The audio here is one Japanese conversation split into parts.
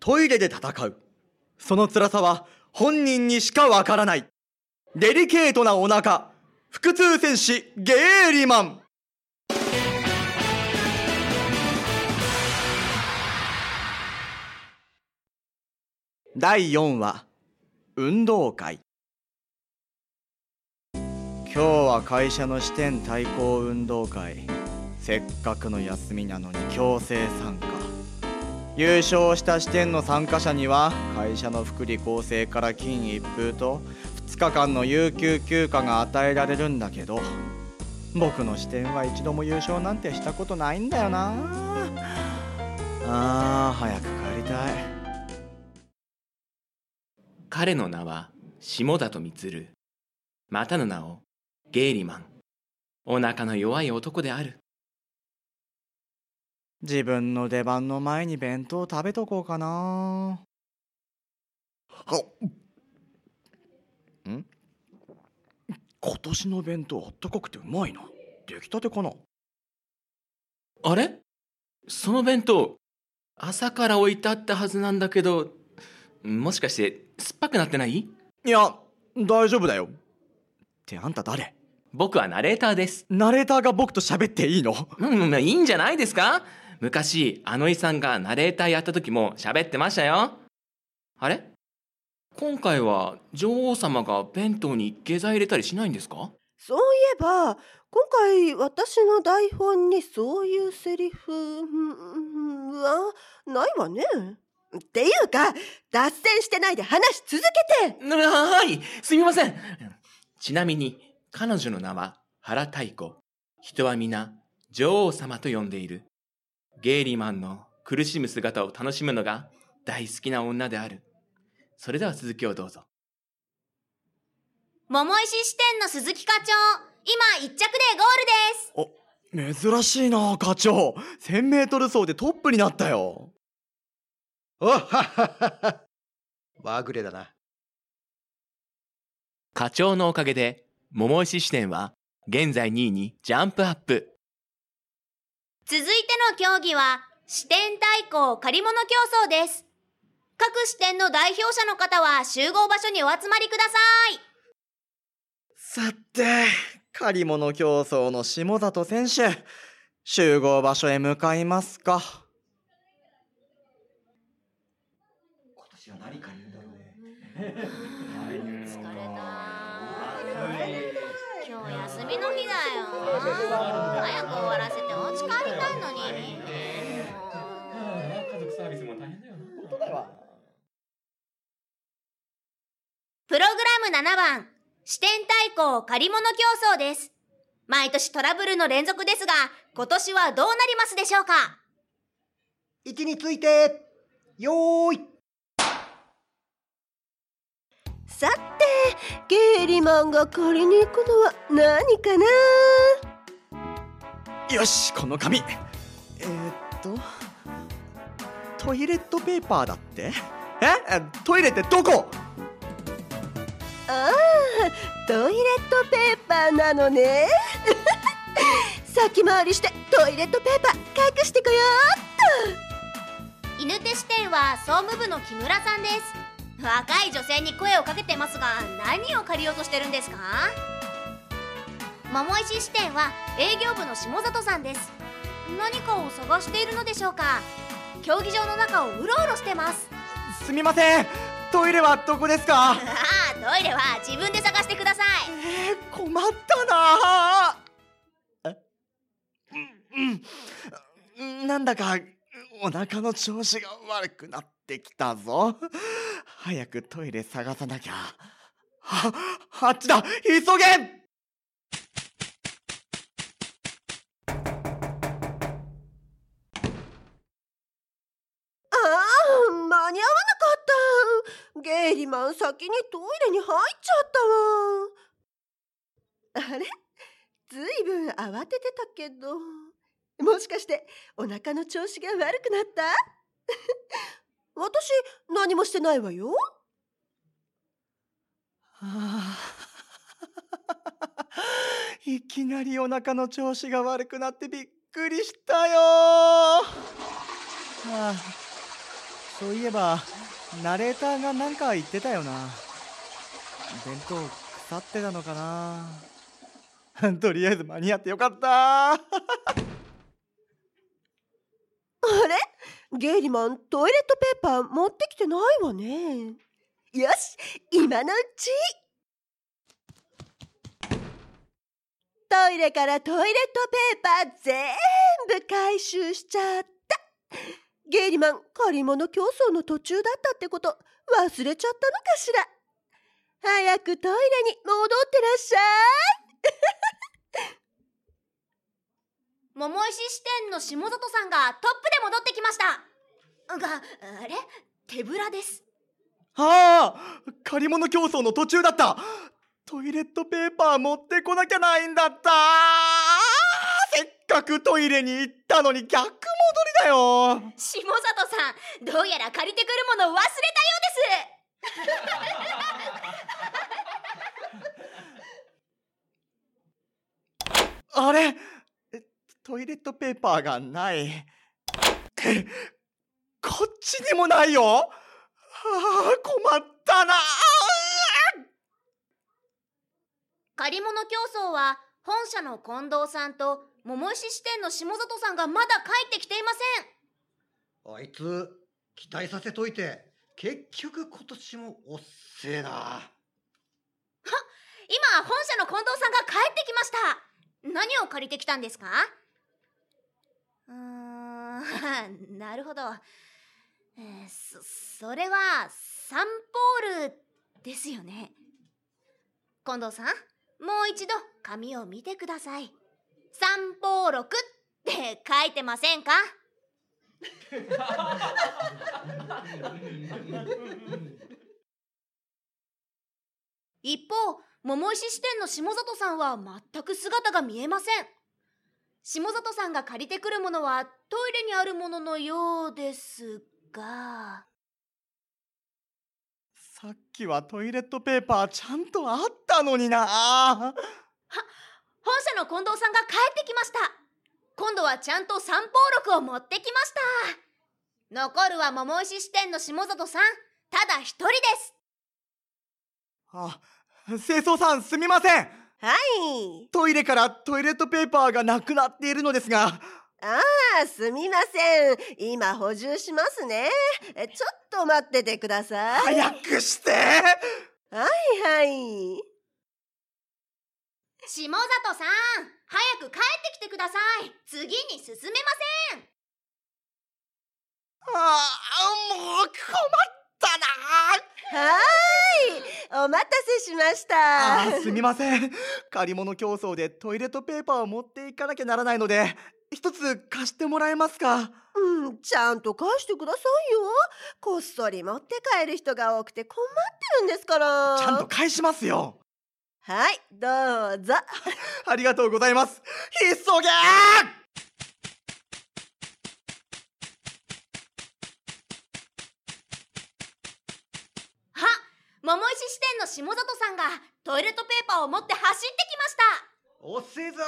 トイレで戦う。その辛さは本人にしかわからない。デリケートなお腹、腹痛戦士ゲーリマン。第4話、運動会。今日は会社の支店対抗運動会。せっかくの休みなのに強制参加。優勝した支店の参加者には会社の福利厚生から金一封と2日間の有給休暇が与えられるんだけど僕の支店は一度も優勝なんてしたことないんだよな。あー早く帰りたい。彼の名は下里充またの名をゲイリマン。お腹の弱い男である。自分の出番の前に弁当食べとこうかな。ん？今年の弁当あったかくてうまいな。出来たてかな？あれ？その弁当朝から置いてあったはずなんだけどもしかして酸っぱくなってない？いや大丈夫だよ。ってあんた誰？僕はナレーターです。ナレーターが僕と喋っていいの？うんいいんじゃないですか？昔あのいさんがナレーターやった時も喋ってましたよ。あれ？今回は女王様が弁当に下剤入れたりしないんですか？そういえば今回私の台本にそういうセリフはないわね。っていうか脱線してないで話続けて。はい！すみません。ちなみに彼女の名は原太子人は皆女王様と呼んでいるゲイリーマンの苦しむ姿を楽しむのが大好きな女である。それでは続きをどうぞ。桃石支店の鈴木課長今一着でゴールです。お珍しいな課長。1000m 走でトップになったよ。おはははまぐれだな。課長のおかげで桃石支店は現在2位にジャンプアップ続いての競技は支店対抗借り物競争です。各支店の代表者の方は集合場所にお集まりください。さて借り物競争の下里選手集合場所へ向かいますか。今年は何か言うんだろうねプログラム7番支店対抗借り物競争です。毎年トラブルの連続ですが今年はどうなりますでしょうか？位置についてよーい。さてゲイリマンが借りに行くのは何かな？よしこの紙。えー、っと。トイレットペーパーだって？え？トイレってどこ？ああトイレットペーパーなのね。先回りしてトイレットペーパー隠してこよ犬手支店は総務部の木村さんです。若い女性に声をかけてますが何を借りようとしてるんですか？桃石支店は営業部の下里さんです。何かを探しているのでしょうか？競技場の中をうろうろしてます。すみません。トイレはどこですか？トイレは自分で探してください。えー、困ったな。うん、なんだかお腹の調子が悪くなってきたぞ。早くトイレ探さなきゃ。ああっちだ。急げ！ったゲイリマン先にトイレに入っちゃったわ。あれ？ずいぶん慌ててたけど。もしかしてお腹の調子が悪くなった？私何もしてないわよ。あいきなりお腹の調子が悪くなってびっくりしたよ、はあ、そういえばナレーターがなんか言ってたよな。弁当腐ってたのかな。とりあえず間に合ってよかった。あれ？ゲイリマントイレットペーパー持ってきてないわね。よし今のうち。トイレからトイレットペーパー全部回収しちゃった。ゲイリマン借り物競争の途中だったってこと忘れちゃったのかしら。早くトイレに戻ってらっしゃい。桃石支店の下里さんがトップで戻ってきました。があれ？手ぶらです。ああ借り物競争の途中だった。トイレットペーパー持ってこなきゃないんだった。せっかくトイレに行ったのに逆戻りだよ。下里さんどうやら借りてくるものを忘れたよ あれ？えトイレットペーパーがない。こっちにもないよ。はあ困ったな。うです借り物競争は本社の近藤さんと桃石支店の下里さんがまだ帰ってきていません。あいつ期待させといて結局今年もおっせえな。今本社の近藤さんが帰ってきました。何を借りてきたんですか？うーん なるほど、えーそそれはサンポールですよね。近藤さんもう一度紙を見てくださいサンポー録って書いてませんか？一方桃石支店の下里さんは全く姿が見えません。下里さんが借りてくるものはトイレにあるもののようですが。さっきはトイレットペーパーちゃんとあったのにな本社の近藤さんが帰ってきました。今度はちゃんと三方録を持ってきました。残るは桃石支店の下里さん。ただ一人です。あ清掃さんすみません。はい。トイレからトイレットペーパーがなくなっているのですが。ああすみません。今補充しますね。えちょっと待っててください。早くして。はい下里さん早く帰ってきてください。次に進めません。ああもう困ったな。はーいお待たせしました。すみません。借り物競争でトイレットペーパーを持っていかなきゃならないので一つ貸してもらえますか？うん、ちゃんと返してくださいよ。こっそり持って帰る人が多くて困ってるんですから。ちゃんと返しますよはいどうぞ。ありがとうございます。急げあ桃石支店の下里さんがトイレットペーパーを持って走ってきました。おっせえぞ。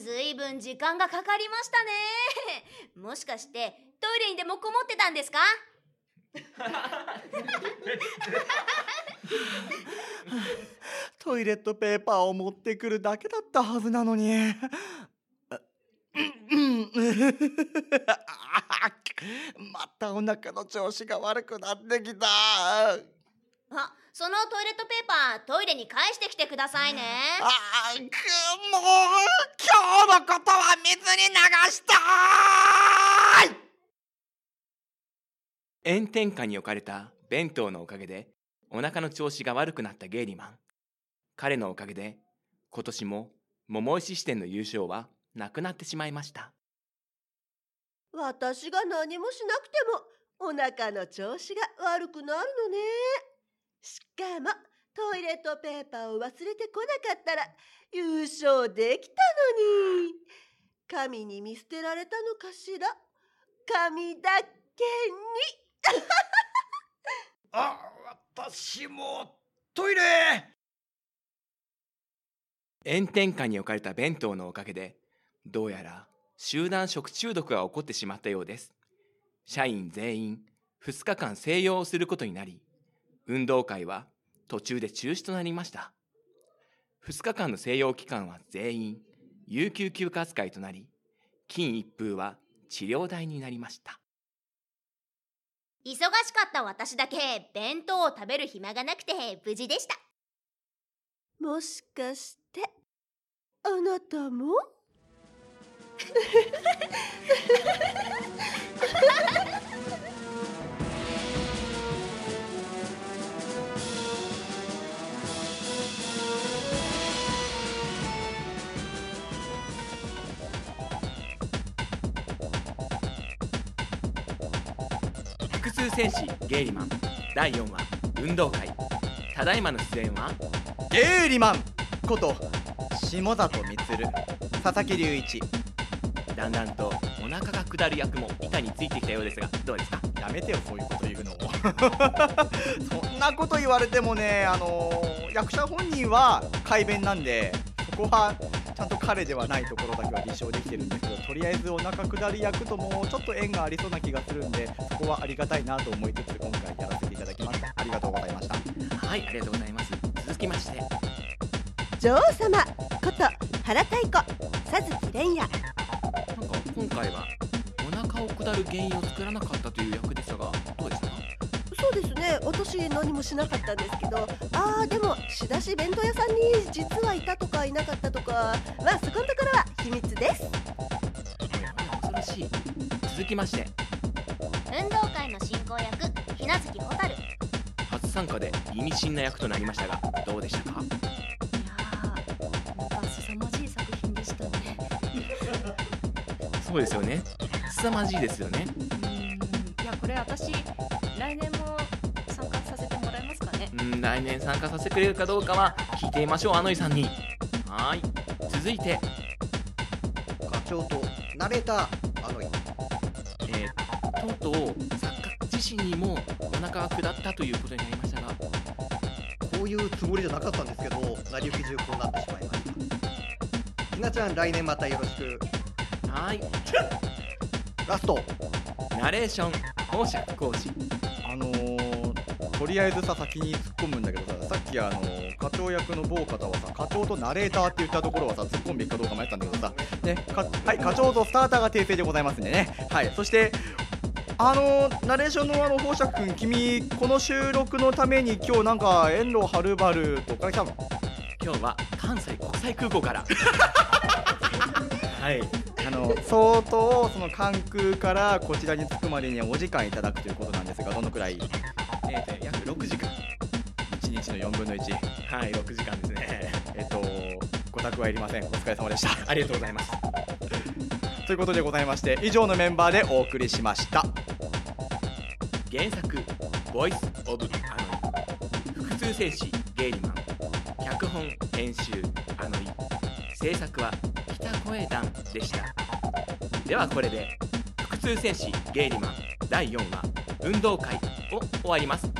ずいぶん時間がかかりましたね。もしかしてトイレにでもこもってたんですか？トイレットペーパーを持ってくるだけだったはずなのに。あうんまたお腹の調子が悪くなってきた。あそのトイレットペーパートイレに返してきてくださいね。あーくもう今日のことは水に流したい。炎天下に置かれた弁当のおかげでお腹の調子が悪くなったゲイリマン。彼のおかげで今年も桃石支店の優勝はなくなってしまいました。私が何もしなくてもお腹の調子が悪くなるのね。しかもトイレットペーパーを忘れてこなかったら優勝できたのに。神に見捨てられたのかしら？神だけに。あ 私もトイレ炎天下に置かれた弁当のおかげでどうやら集団食中毒が起こってしまったようです社員全員2日間静養をすることになり、運動会は途中で中止となりました。2日間の静養期間は全員有給休暇扱いとなり、金一封は治療代になりました。忙しかった私だけ弁当を食べる暇がなくて無事でした。もしかしてあなたも？戦士ゲイリマン。第4話運動会。ただいまの出演は？ゲーリマンこと下里充。佐々木隆一。だんだんとお腹が下る役も板についてきたようですがどうですか？やめてよそういうこと言うの そんなこと言われてもねあのー役者本人は改弁なんでそこは彼ではないところだけは立証できてるんですけどとりあえずお腹下り役ともちょっと縁がありそうな気がするんでそこはありがたいなと思いつつ今回やらせていただきましたありがとうございましたはいありがとうございます。続きまして女王様こと原太鼓佐月蓮也。なんか今回はお腹を下る原因を作らなかったという役でしたがどうですか？そうですね。私何もしなかったんですけどあーでも仕出し弁当屋さんに実はいたとかいなかったとかまあそこのところは秘密です。恐ろしい。続きまして。運動会の進行役ひなずきほたるいや初参加で意味深な役となりましたがどうでしたか？ーなんか凄まじい作品でしたね。そうですよね。凄まじいですよね。いやこれ私ん来年参加させてくれるかどうかは聞いてみましょうあのいさんに。はーい。続いて。課長とナレーターあのえー、とうとう作家自身にもお腹が下ったということになりましたが。こういうつもりじゃなかったんですけど成り行き重工になってしまいました。ひなちゃん来年またよろしく。はーい。ラスト。ナレーション講釈講師。あのー、とりあえずさ先に突っ込むんだけどささっきあのー課長役の某方はさ課長とナレーターって言ったところはさ突っ込むべきかどうか迷ったんだけどさねかはい課長とスターターが訂正でございますんでね。はいそしてあのーナレーションのあの宝釈君君この収録のために今日なんか遠路はるばるとか来たの今日は関西国際空港から。はい。あの相当その関空からこちらに着くまでにはお時間いただくということなんですがどのくらい？えーと約6時間。1日の4分の1はい6時間ですね。えっとご託はいりません。お疲れ様でした。ありがとうございます。ということでございまして以上のメンバーでお送りしました。原作「ボイス・オブ・アノイ」複数戦士ゲイリマン脚本編集アノイ制作は北声団でした。ではこれで複数戦士ゲイリマン第4話運動会を終わります。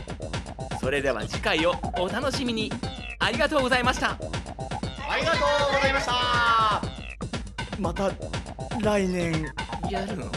それでは次回をお楽しみに。ありがとうございました。ありがとうございました。また来年。やるの？